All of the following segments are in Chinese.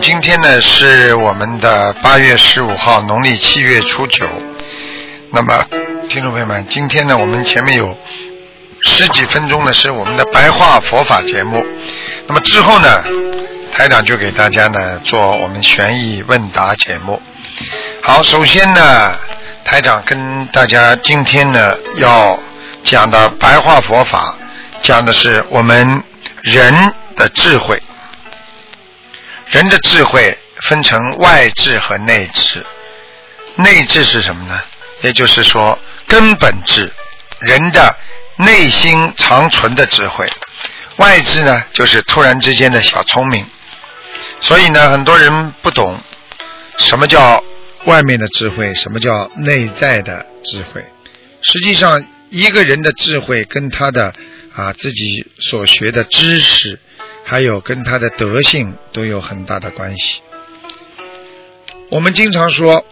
今天呢是我们的八月十五号，农历七月初九。那么，听众朋友们，今天呢，我们前面有十几分钟呢是我们的白话佛法节目。那么之后呢，台长就给大家呢做我们悬疑问答节目。好，首先呢，台长跟大家今天呢要讲的白话佛法，讲的是我们人的智慧。人的智慧分成外智和内智。内智是什么呢？也就是说根本智，人的内心长存的智慧。外智呢，就是突然之间的小聪明。所以呢，很多人不懂什么叫外面的智慧，什么叫内在的智慧。实际上，一个人的智慧跟他的啊自己所学的知识。还有跟他的德性都有很大的关系。我们经常说，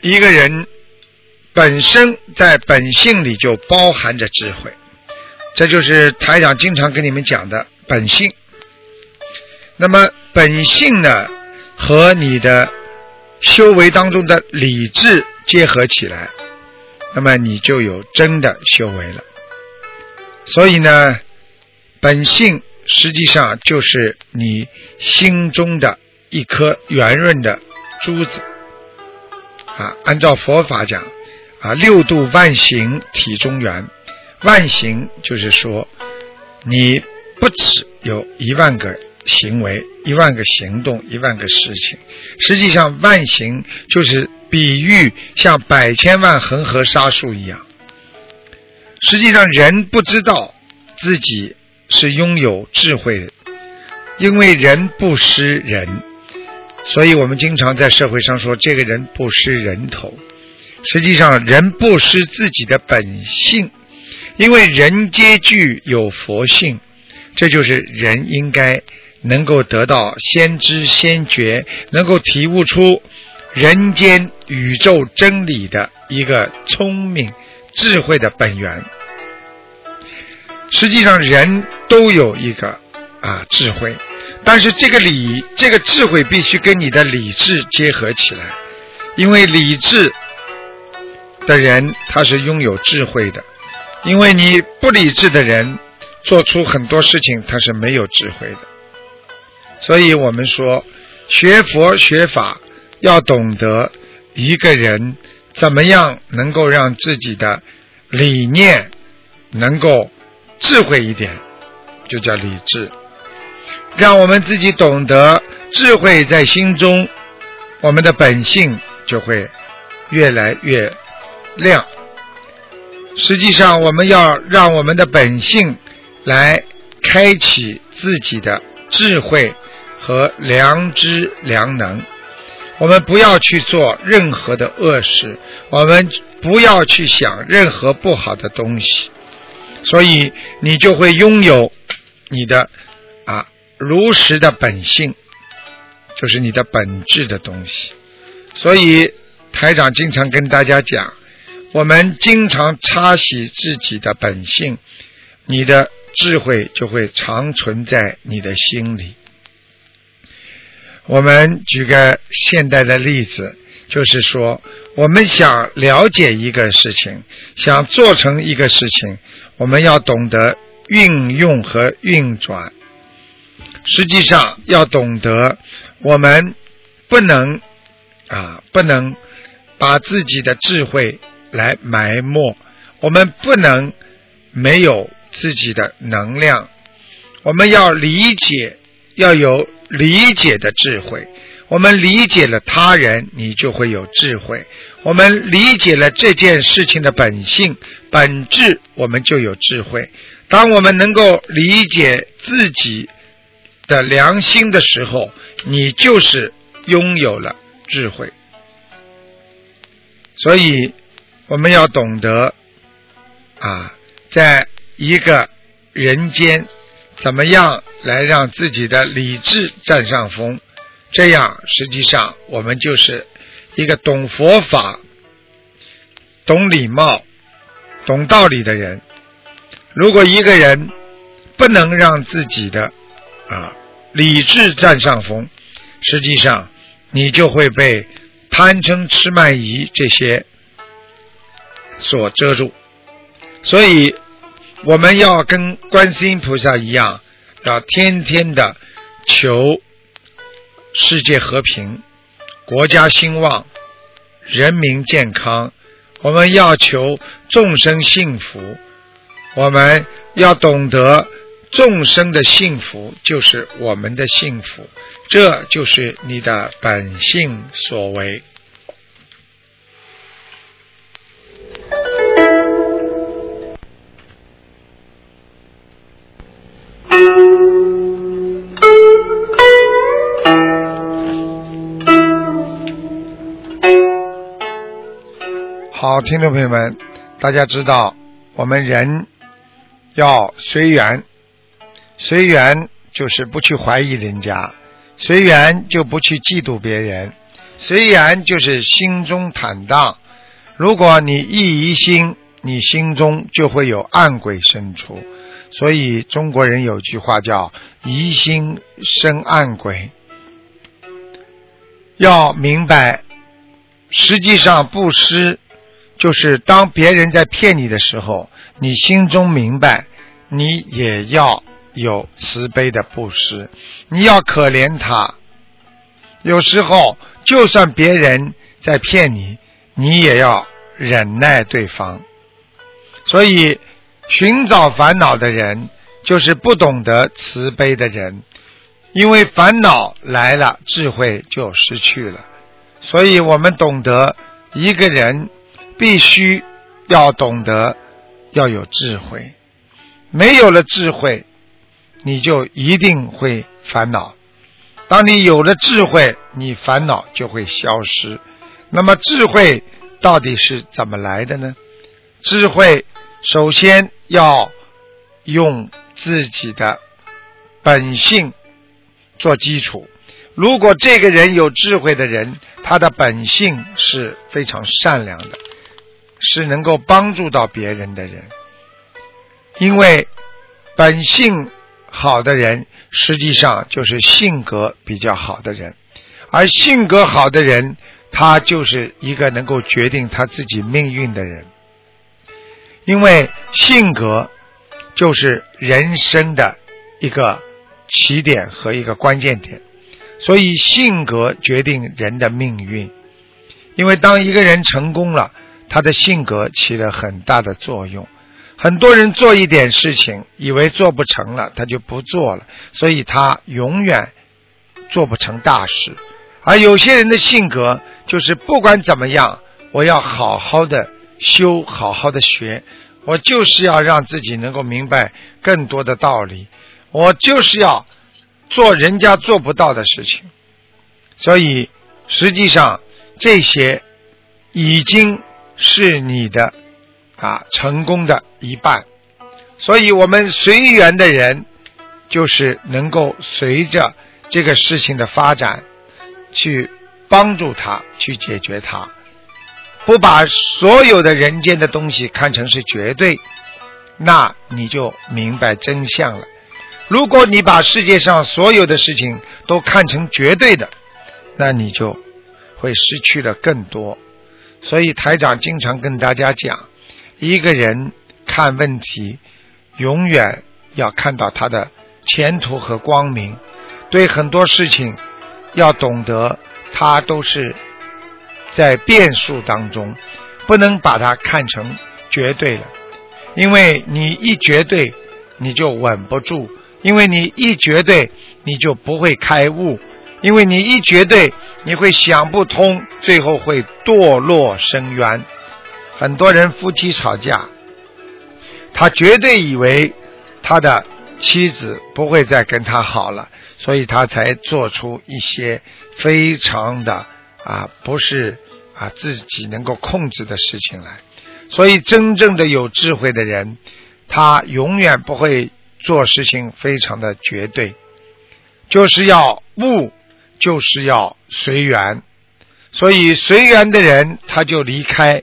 一个人本身在本性里就包含着智慧，这就是台长经常跟你们讲的本性。那么本性呢，和你的修为当中的理智结合起来，那么你就有真的修为了。所以呢，本性。实际上就是你心中的一颗圆润的珠子啊！按照佛法讲啊，六度万行体中圆，万行就是说你不止有一万个行为、一万个行动、一万个事情。实际上，万行就是比喻像百千万恒河沙数一样。实际上，人不知道自己。是拥有智慧的，因为人不失人，所以我们经常在社会上说这个人不失人头。实际上，人不失自己的本性，因为人皆具有佛性，这就是人应该能够得到先知先觉，能够体悟出人间宇宙真理的一个聪明智慧的本源。实际上，人都有一个啊智慧，但是这个理、这个智慧必须跟你的理智结合起来，因为理智的人他是拥有智慧的，因为你不理智的人做出很多事情他是没有智慧的。所以我们说，学佛学法要懂得一个人怎么样能够让自己的理念能够。智慧一点，就叫理智。让我们自己懂得智慧在心中，我们的本性就会越来越亮。实际上，我们要让我们的本性来开启自己的智慧和良知良能。我们不要去做任何的恶事，我们不要去想任何不好的东西。所以你就会拥有你的啊如实的本性，就是你的本质的东西。所以台长经常跟大家讲，我们经常擦洗自己的本性，你的智慧就会长存在你的心里。我们举个现代的例子，就是说，我们想了解一个事情，想做成一个事情。我们要懂得运用和运转，实际上要懂得，我们不能啊，不能把自己的智慧来埋没，我们不能没有自己的能量，我们要理解，要有理解的智慧。我们理解了他人，你就会有智慧；我们理解了这件事情的本性、本质，我们就有智慧。当我们能够理解自己的良心的时候，你就是拥有了智慧。所以，我们要懂得啊，在一个人间，怎么样来让自己的理智占上风。这样，实际上我们就是一个懂佛法、懂礼貌、懂道理的人。如果一个人不能让自己的啊理智占上风，实际上你就会被贪嗔痴慢疑这些所遮住。所以我们要跟观世音菩萨一样，要天天的求世界和平、国家兴旺、人民健康。我们要求众生幸福，我们要懂得众生的幸福就是我们的幸福，这就是你的本性所为。好，听众朋友们，大家知道，我们人要随缘，随缘就是不去怀疑人家，随缘就不去嫉妒别人，随缘就是心中坦荡。如果你一疑心，你心中就会有暗鬼生出。所以中国人有句话叫“疑心生暗鬼”，要明白，实际上布施。就是当别人在骗你的时候，你心中明白，你也要有慈悲的布施，你要可怜他。有时候，就算别人在骗你，你也要忍耐对方。所以，寻找烦恼的人，就是不懂得慈悲的人，因为烦恼来了，智慧就失去了。所以我们懂得一个人。必须要懂得要有智慧，没有了智慧，你就一定会烦恼。当你有了智慧，你烦恼就会消失。那么智慧到底是怎么来的呢？智慧首先要用自己的本性做基础。如果这个人有智慧的人，他的本性是非常善良的。是能够帮助到别人的人，因为本性好的人，实际上就是性格比较好的人，而性格好的人，他就是一个能够决定他自己命运的人，因为性格就是人生的一个起点和一个关键点，所以性格决定人的命运，因为当一个人成功了。他的性格起了很大的作用。很多人做一点事情，以为做不成了，他就不做了，所以他永远做不成大事。而有些人的性格就是不管怎么样，我要好好的修，好好的学，我就是要让自己能够明白更多的道理，我就是要做人家做不到的事情。所以实际上这些已经。是你的啊成功的一半，所以我们随缘的人，就是能够随着这个事情的发展，去帮助他去解决它，不把所有的人间的东西看成是绝对，那你就明白真相了。如果你把世界上所有的事情都看成绝对的，那你就会失去了更多。所以台长经常跟大家讲，一个人看问题，永远要看到他的前途和光明。对很多事情，要懂得，他都是在变数当中，不能把它看成绝对的。因为你一绝对，你就稳不住；因为你一绝对，你就不会开悟。因为你一绝对，你会想不通，最后会堕落深渊。很多人夫妻吵架，他绝对以为他的妻子不会再跟他好了，所以他才做出一些非常的啊不是啊自己能够控制的事情来。所以真正的有智慧的人，他永远不会做事情非常的绝对，就是要悟。就是要随缘，所以随缘的人他就离开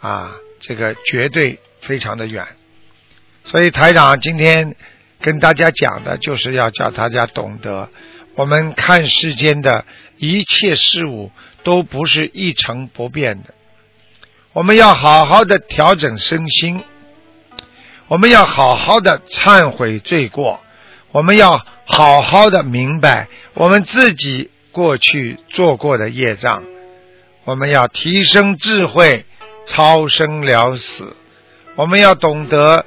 啊，这个绝对非常的远。所以台长今天跟大家讲的就是要叫大家懂得，我们看世间的一切事物都不是一成不变的，我们要好好的调整身心，我们要好好的忏悔罪过，我们要好好的明白我们自己过去做过的业障，我们要提升智慧，超生了死，我们要懂得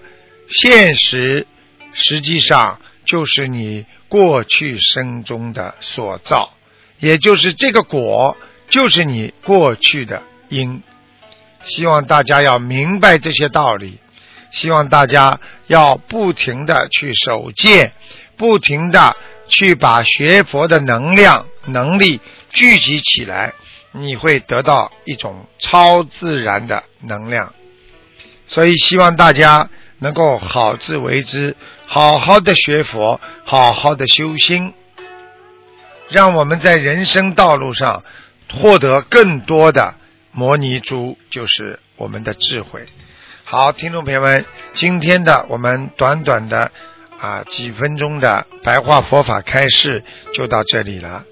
现实，实际上就是你。过去生中的所造，也就是这个果，就是你过去的因。希望大家要明白这些道理，希望大家要不停的去守戒，不停的去把学佛的能量、能力聚集起来，你会得到一种超自然的能量。所以，希望大家。能够好自为之，好好的学佛，好好的修心，让我们在人生道路上获得更多的摩尼珠，就是我们的智慧。好，听众朋友们，今天的我们短短的啊几分钟的白话佛法开示就到这里了。